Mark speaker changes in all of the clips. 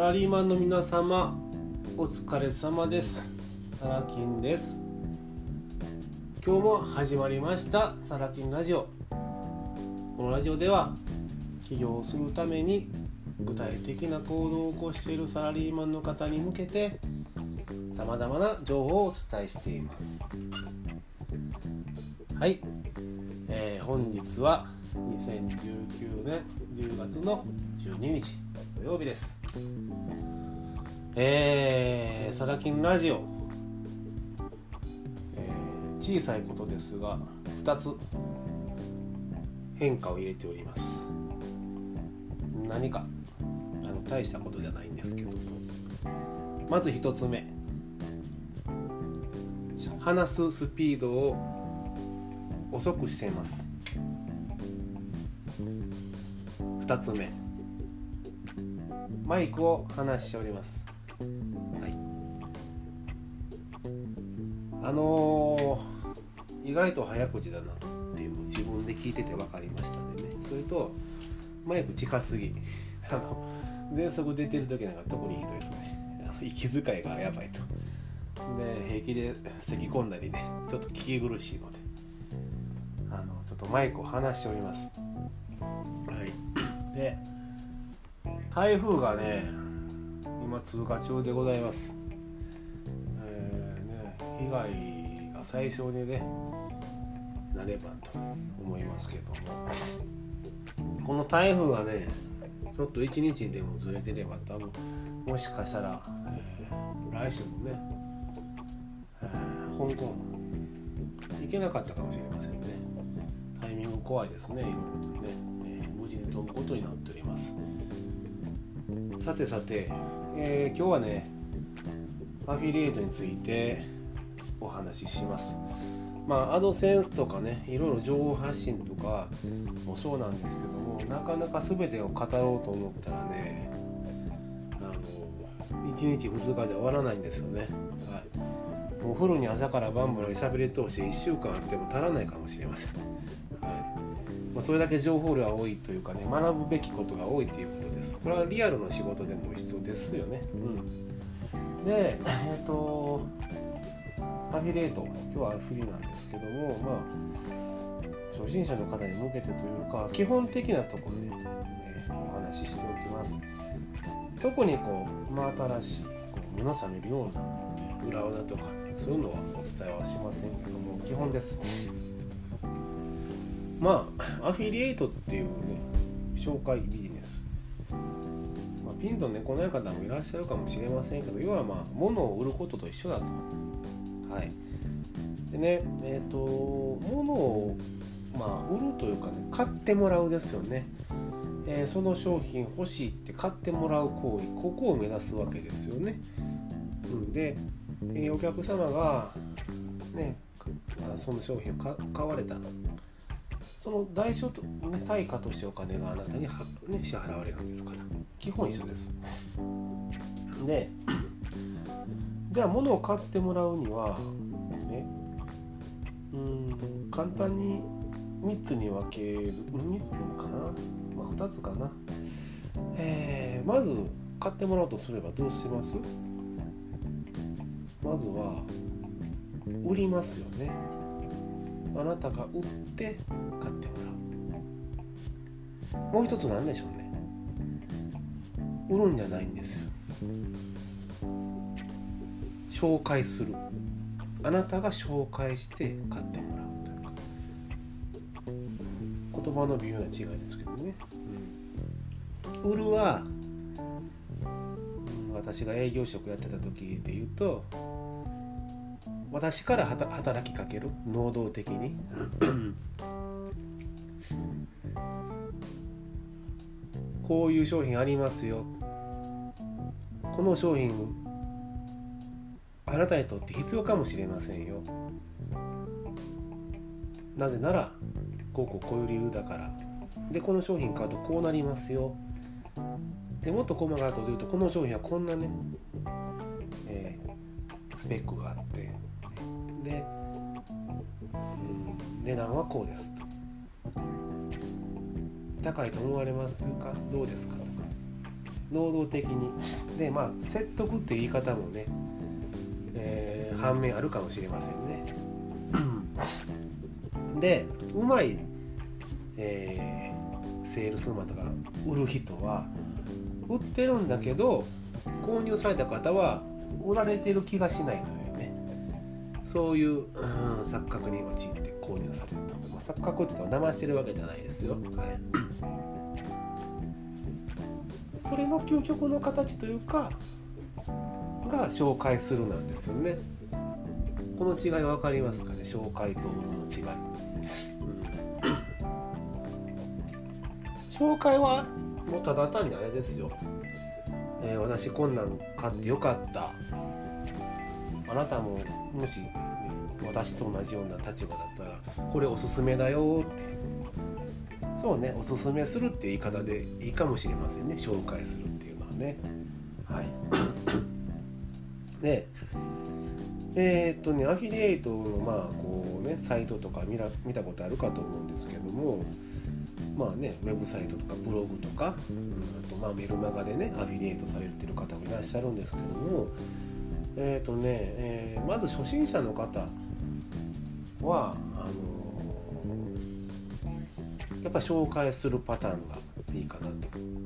Speaker 1: ラリーマンの皆様お疲れ様です。サラキンです。今日も始まりましたサラキンラジオ。このラジオでは起業するために具体的な行動を起こしているサラリーマンの方に向けてさまざまな情報をお伝えしています。はい、えー、本日は2019年10月の12日土曜日です。えー、サラキンラジオ、えー、小さいことですが2つ。変化を入れております。何か。あの大したことじゃないんですけど。まず1つ目。話すスピードを遅くしています。2つ目。マイクを離しております。はい。あのー、意外と早口だなっていうのを自分で聞いてて分かりましたんでね。それとマイク近すぎ。あの喘息出てる時なんか特にひどいですね。あの息遣いがやばいと。で平気で咳き込んだりね。ちょっと聞き苦しいので。あのちょっとマイクを離しております。はい。で台風がね今通過中でございます、えーね、被害が最小にねなればと思いますけども。この台風がねちょっと一日でもずれてれば多分もしかしたら、えー、来週もね、えー、香港行けなかったかもしれませんね。タイミング怖いですねいろいろとね、えー、無事に飛ぶことになっております。さてさて、えー、今日はねアフィリエイトについてお話しします。まあアドセンスとかねいろいろ情報発信とかもそうなんですけどもなかなか全てを語ろうと思ったらねあの1日2日で終わらないんですよね、はい、もうフルに朝から晩まで喋り通して1週間あっても足らないかもしれません、まあ、それだけ情報量が多いというかね学ぶべきことが多いということですこれはリアルの仕事でも必要ですよね。うん、で、えっ、ー、と、アフィリエイト、今日はアフィリなんですけども、まあ、初心者の方に向けてというか、基本的なところで、えー、お話ししておきます。特にこう、真新しい、こう胸覚めるような裏技とか、そういうのはお伝えはしませんけども、基本です。まあ、アフィリエイトっていうね、紹介ビジネスまあ、ピンと猫のない方もいらっしゃるかもしれませんけど要はまあ物を売ることと一緒だと。はい、でねえっ、ー、と物を、まあ、売るというかね買ってもらうですよね。えー、その商品欲しいって買ってもらう行為ここを目指すわけですよね。うん、で、えー、お客様がねその商品を買われたその代償と、ね、対価としてお金があなたに、ね、支払われるんですから。基本一緒です。で じゃあ物を買ってもらうにはねうん簡単に3つに分ける。3つかな、まあ、2つかな？えー、まず買ってもらうとすればどうします？まずは売りますよね。あなたが売って買ってもらう。もう一つ何でしょうね。売るんじゃないんですよ。紹介する。あなたが紹介して買ってもらうという。か言葉の微妙な違いですけどね、うん、売るは私が営業職やってた時で言うと私から働きかける？能動的に？こういう商品ありますよ。この商品あなたにとって必要かもしれませんよ。なぜならこうこうこういう理由だから。でこの商品買うとこうなりますよ。でもっと細かいこと言うとこの商品はこんなね、えー、スペックがあって。で、うん、値段はこうですと。高いと思われますか？どうですか？とか。能動的に。でまあ説得っていう言い方もね、えー、反面あるかもしれませんね。でうまい、えー、セールスマンとか売る人は売ってるんだけど購入された方は売られてる気がしないという。そういう、うん、錯覚に陥って購入されると、まあ、錯覚って言ったら騙してるわけじゃないですよ、はい、それの究極の形というかが紹介するなんですよね。この違い分かりますかね？紹介との違い、うん、紹介はもうただ単にあれですよ、えー、私こんなん買ってよかった。あなたももしね私と同じような立場だったらこれおすすめだよって。そうねおすすめするっていう言い方でいいかもしれませんね紹介するっていうのはね。はい。でえー、っとねアフィリエイトのまあこうねサイトとか見ら見たことあるかと思うんですけどもまあね、ウェブサイトとかブログとか、うん、あとまあメルマガでねアフィリエイトされてる方もいらっしゃるんですけどもえっ、ー、とね、えー、まず初心者の方はあのー、やっぱ紹介するパターンがいいかなと。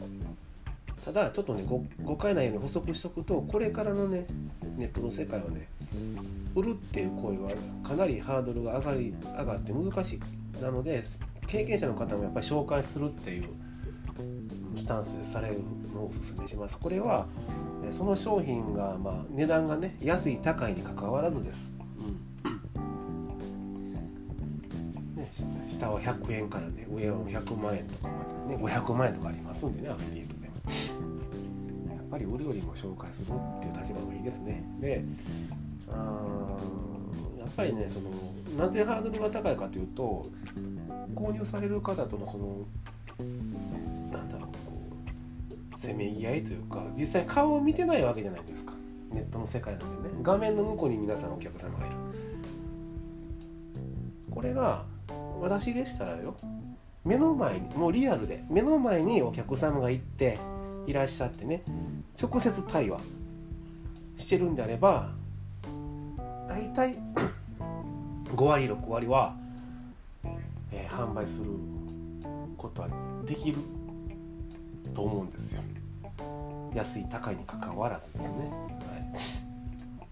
Speaker 1: ただちょっとね誤解ないように補足しとくとこれからのねネットの世界はね売るっていう行為はかなりハードルが上がり上がって難しいなので経験者の方もやっぱり紹介するっていうスタンスでされるのをおすすめしますこれはその商品がまあ値段がね安い高いにかかわらずです、うん。ね、下は100円からね上は100万円とかまでね500万円とかありますんでねアフィリエイトでも。やっぱり売るよりも紹介するっていう立場がいいですね。でやっぱりねそのなぜハードルが高いかというと購入される方とのそのせめぎ合いというか実際顔を見てないわけじゃないですか。ネットの世界なんでね。画面の向こうに皆さんお客様がいる。これが私でしたらよ。目の前にもうリアルで目の前にお客様が行っていらっしゃってね直接対話してるんであれば大体 5割6割はえー、販売することはできると思うんですよ。安い高いにかかわらずですね、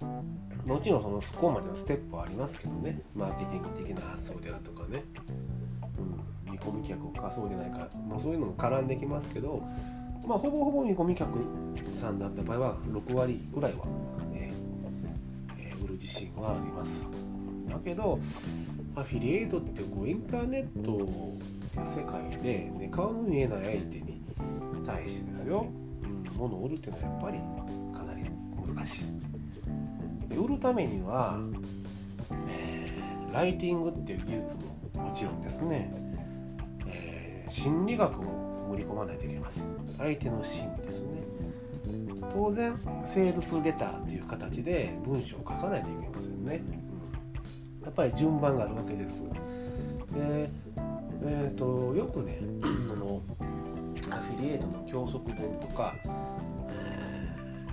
Speaker 1: はい、もちろんそのそこまでのステップはありますけどね。マーケティング的な発想であるとかね、うん、見込み客をかそうでないか、まあ、そういうのも絡んできますけどまあほぼほぼ見込み客さんだった場合は6割ぐらいは、えーえー、売る自信はあります。だけどアフィリエイトってこうインターネットっていう世界で、ね、顔の見えない相手に対してですよ、うん、物を売るっていうのはやっぱりかなり難しい。で売るためには、えー、ライティングっていう技術ももちろん。ですね、えー、心理学も盛り込まないといけません。相手の心理ですね当然セールスレターっていう形で文章を書かないといけません。ねやっぱり順番があるわけです。で、えーと、よくねあのアフィリエイトの教則本とか、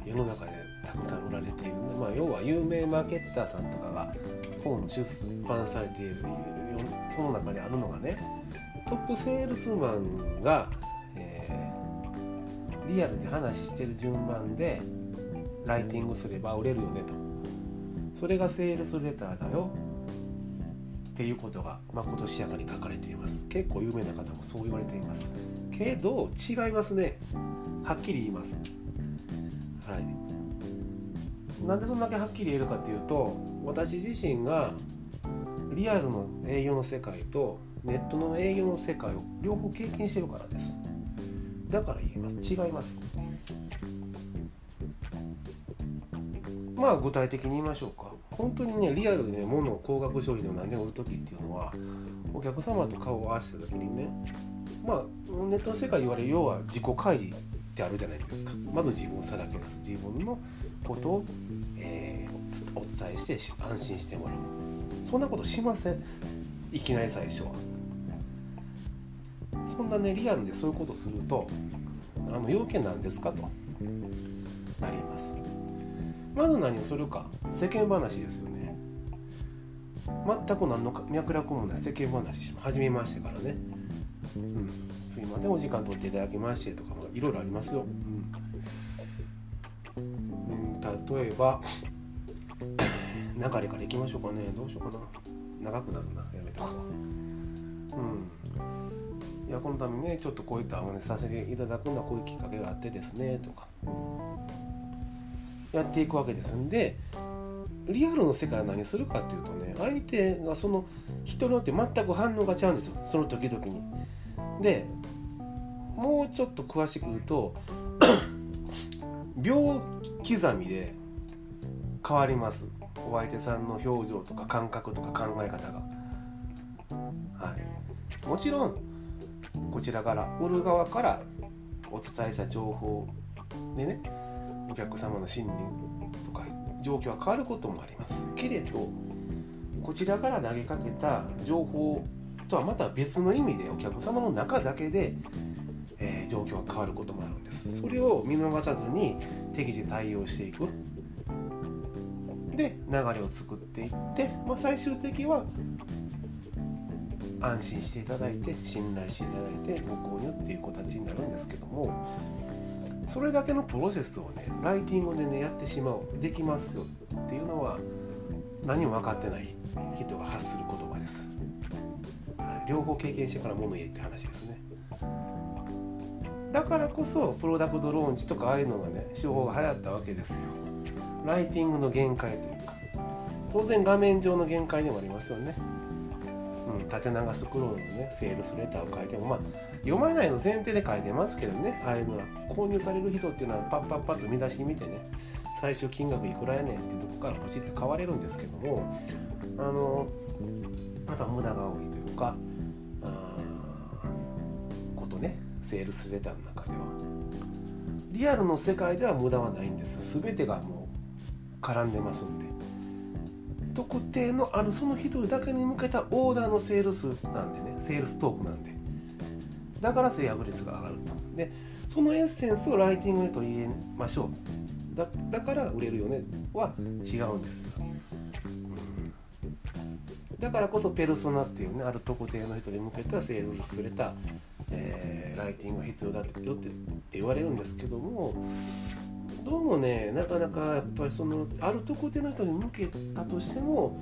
Speaker 1: え、世の中でたくさん売られている、まあ、要は有名マーケッターさんとかが本出版されているその中にあるのがねトップセールスマンが、えー、リアルで話してる順番でライティングすれば売れるよねと。それがセールスレターだよ。っていうことがまことしやかに書かれています。結構有名な方もそう言われています。けど違いますね。はっきり言います。はい。なんでそんだけはっきり言えるかっていうと私自身がリアルの営業の世界とネットの営業の世界を両方経験してるからです。だから言えます。違います。まあ具体的に言いましょうか。本当にねリアルでね物を高額商品でも何で売る時っていうのはお客様と顔を合わせた時にねまあネットの世界言われる要は自己開示ってあるじゃないですか。まず自分をさらけ出す。自分のことを、えー、お伝えして安心してもらう。そんなことしません。いきなり最初は。そんなねリアルでそういうことするとあの要件なんですかとなります。まず何するか。世間話ですよね。全く何の脈絡もない。世間話し始めましてからね、うん、すいません。お時間取っていただきましてとかもいろいろありますよ、うん、うん、例えば 流れからいきましょうかね。どうしようかな。長くなるな。やめとこう。うん。いやこのためにねちょっとこういったお話させていただくのはこういうきっかけがあってですね。とか、やっていくわけですんでリアルの世界は何するかっていうとね相手がその人によって全く反応が違うんですよその時々に。でもうちょっと詳しく言うと 秒刻みで変わりますお相手さんの表情とか感覚とか考え方が。はい、もちろんこちらから売る側からお伝えした情報でねお客様の心理状況は変わることもあります。けれどこちらから投げかけた情報とはまた別の意味でお客様の中だけで、えー、状況が変わることもあるんです。それを見逃さずに適時対応していく。で流れを作っていって、まあ、最終的は安心していただいて信頼していただいてご購入っていう形になるんですけどもそれだけのプロセスをねライティングでねやってしまうできますよっていうのは何も分かってない人が発する言葉です、はい、両方経験してから物言えって話ですね。だからこそプロダクトローンチとかああいうのがね手法が流行ったわけですよ。ライティングの限界というか当然画面上の限界でもありますよね。うん、縦長スクロールのねセールスレターを書いてもまあ読まないの前提で書いてますけどねああいうのは購入される人っていうのはパッパッパッと見出し見てね最終金額いくらやねんってとこからポチって買われるんですけどもあのまた無駄が多いというかあことねセールスレターの中では。リアルの世界では無駄はないんですよ。全てがもう絡んでますんで。特定のあるその人だけに向けたオーダーのセールスなんでねセールストークなんで。だから制約率が上がると。でそのエッセンスをライティングに取り入れましょう。だだから売れるよね。は違うんです、うん、だからこそペルソナっていうねある特定の人に向けたセールスれた、えー、ライティングが必要だってよって言われるんですけどもどうもねなかなかやっぱりそのある特定の人に向けたとしても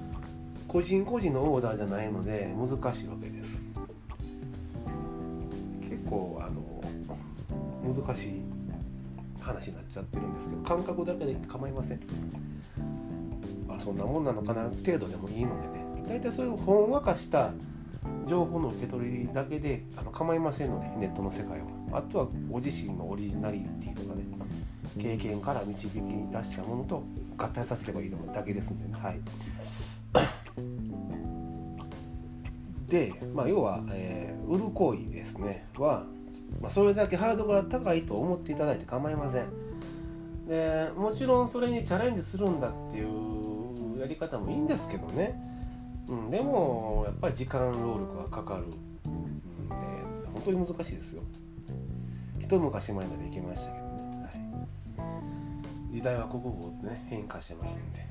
Speaker 1: 個人個人のオーダーじゃないので難しいわけです。結構あの難しい話になっちゃってるんですけど感覚だけで構いません。あそんなもんなのかな程度でもいいのでね。大体そういうほんわかした情報の受け取りだけであの構いませんのでネットの世界は。あとはご自身のオリジナリティとかね。経験から導き出したものと合体させればいいのだけですんでね。はい、で、まあ、要は、えー、売る行為ですね。は、まあ、それだけハードルが高いと思っていただいて構いません。でもちろんそれにチャレンジするんだっていうやり方もいいんですけどね、うん、でもやっぱり時間労力がかかる、うん、で本当に難しいですよ。一昔前まで行きましたけど。時代は刻々とね変化してますんで。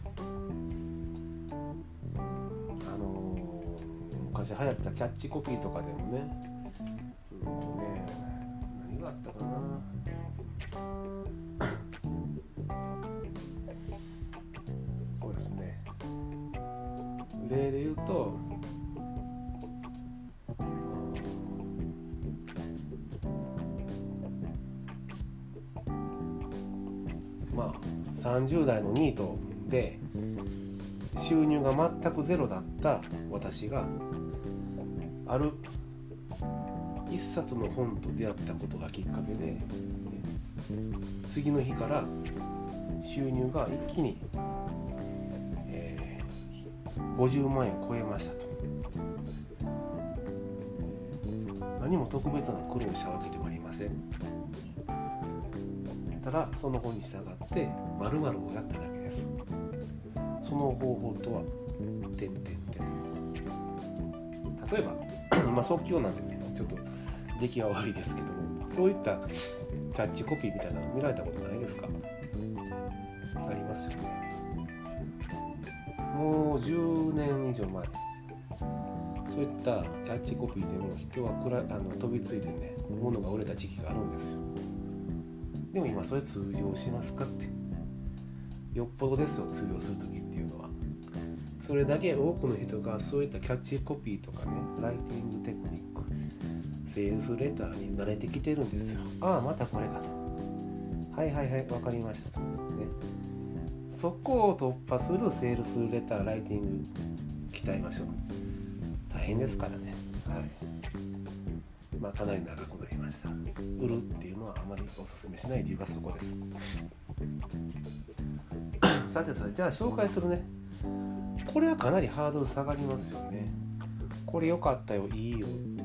Speaker 1: あのー、昔流行ったキャッチコピーとかでもねうんとね何があったかな。そうですね。例で言うと30代のニートで収入が全くゼロだった私がある一冊の本と出会ったことがきっかけで次の日から収入が一気に、えー、50万円超えましたと。何も特別な苦労したわけでもありません。たらその本に従って〇〇をやっただけです。その方法とは点点点。例えば まあ即興なんでねちょっと出来は悪いですけどもそういったキャッチコピーみたいなの見られたことないですか？ありますよね。もう10年以上前。そういったキャッチコピーでも人はくらあの飛びついてね物が売れた時期があるんですよ。でも今それ通常しますかってよっぽどですよ通用する時っていうのは。それだけ多くの人がそういったキャッチコピーとかねライティングテクニックセールスレターに慣れてきてるんですよ。ああまたこれかと。はいはいはい分かりましたと。ね。そこを突破するセールスレターライティング鍛えましょう。大変ですからね。はい。まあかなり長くなりました。売るっていうのはあまりおすすめしない理由がそこです。さてさてじゃあ紹介するね。これはかなりハードル下がりますよね。これ良かったよいいよって。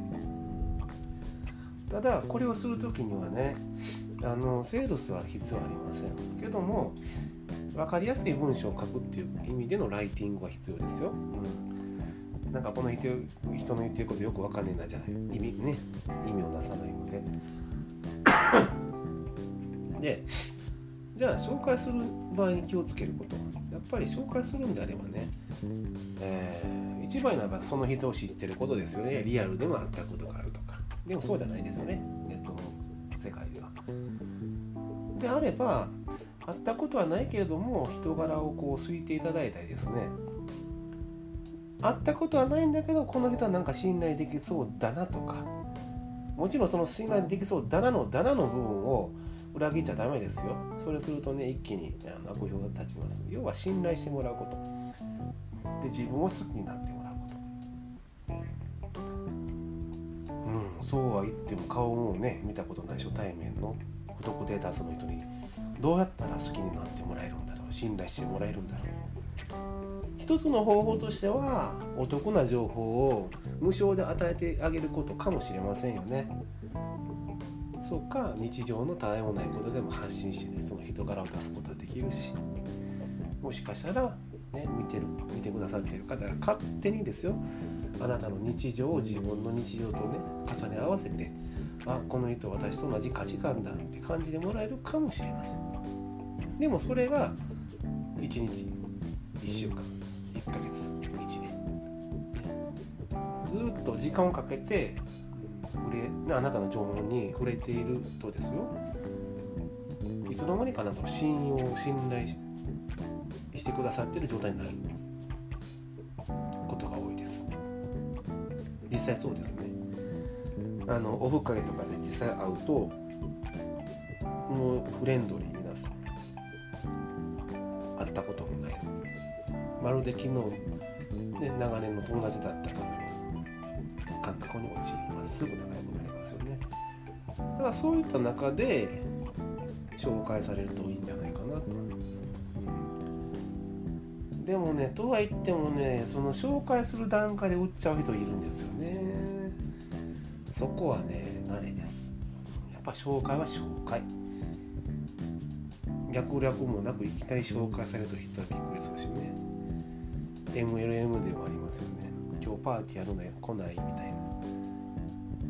Speaker 1: ただこれをする時にはねあのセールスは必要ありません。けども分かりやすい文章を書くっていう意味でのライティングは必要ですよ、うん、なんかこの人人の言ってることよく分かんねえなじゃない。意味ね。意味をなさないので。でじゃあ紹介する場合に気をつけること。やっぱり紹介するんであればね、えー、一番ならばその人を知ってることですよね。リアルでも会ったことがあるとか。でもそうじゃないですよね。ネットの世界では。であれば会ったことはないけれども人柄をこう好いていただいたりですね。会ったことはないんだけどこの人はなんか信頼できそうだなとか。もちろんその信頼できそうだなのだなの部分を裏切っちゃダメですよ。それするとね一気にあの悪評が立ちます。要は信頼してもらうこと。で自分を好きになってもらうこと。うんそうは言っても顔もね見たことない初対面の不特定多数の人に。どうやったら好きになってもらえるんだろう。信頼してもらえるんだろう。一つの方法としてはお得な情報を無償で与えてあげることかもしれませんよね。そうか日常のたわいもないことでも発信してねその人柄を出すことができるし。もしかしたらね見てる見てくださっている方が勝手にですよあなたの日常を自分の日常とね重ね合わせてあこの人私と同じ価値観だって感じてもらえるかもしれません。でもそれが1日1週間1ヶ月1年。ずっと時間をかけて触れあなたの情報に触れているとですよ。いつの間にかなんか信用信頼してくださってる状態になることが多いです。実際そうですね。あのオフ会とかで実際会うともうフレンドリー皆さん会ったこともないまるで昨日、ね、長年の友達だったすぐ仲良くなりますよね。だそういった中で紹介されるといいんじゃないかなと、うん、でもねとは言ってもねその紹介する段階で売っちゃう人いるんですよね。そこはね慣れです。やっぱ紹介は紹介。略略もなくいきなり紹介されると人はびっくりするしね。MLM でもありますよね。今日パーティーやるのよ。来ないみたいな。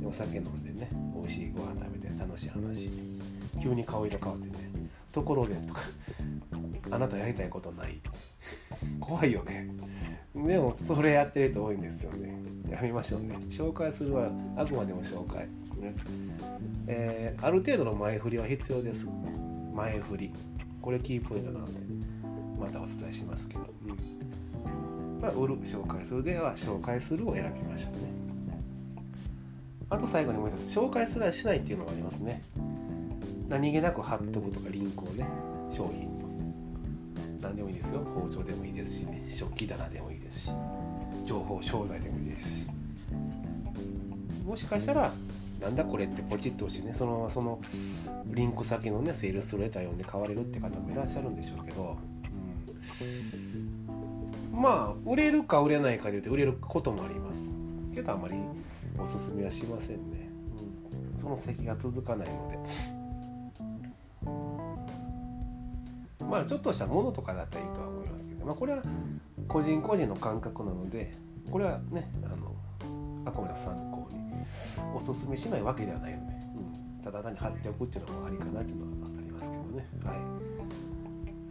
Speaker 1: お酒飲んでね美味しいご飯食べて楽しい話急に顔色変わってねところでとかあなたやりたいことない怖いよね。でもそれやってる人多いんですよね。やめましょうね。紹介するはあくまでも紹介、ね。えー、ある程度の前振りは必要です。前振り。これキーポイントなのでまたお伝えしますけど、うん。まあ、売る紹介する。では紹介するを選びましょうね。あと最後にもう一つ紹介すらしないっていうのがありますね。何気なく貼っとくとかリンクをね商品の。何でもいいですよ。包丁でもいいですしね。食器棚でもいいですし。情報商材でもいいですし。もしかしたらなんだこれってポチッと押してねそのままそのリンク先のねセールスレター読んで買われるって方もいらっしゃるんでしょうけど、うん、まあ売れるか売れないかで言うと売れることもあります。けどあんまりおすすめはしませんね、うん、その咳が続かないので。まあちょっとしたものとかだったらいいとは思いますけど、まあ、これは個人個人の感覚なのでこれはねあのあくまで参考におすすめしないわけではないので、うん、ただ単に貼っておくっていうのもありかなっていうのはありますけどね。はい。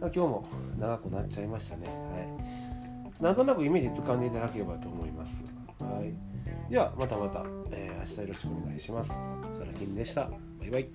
Speaker 1: 今日も長くなっちゃいましたね。はい。なんとなくイメージつかんでいただければと思います。はい。ではまたまた、えー、明日よろしくお願いします。サラきんでした。バイバイ。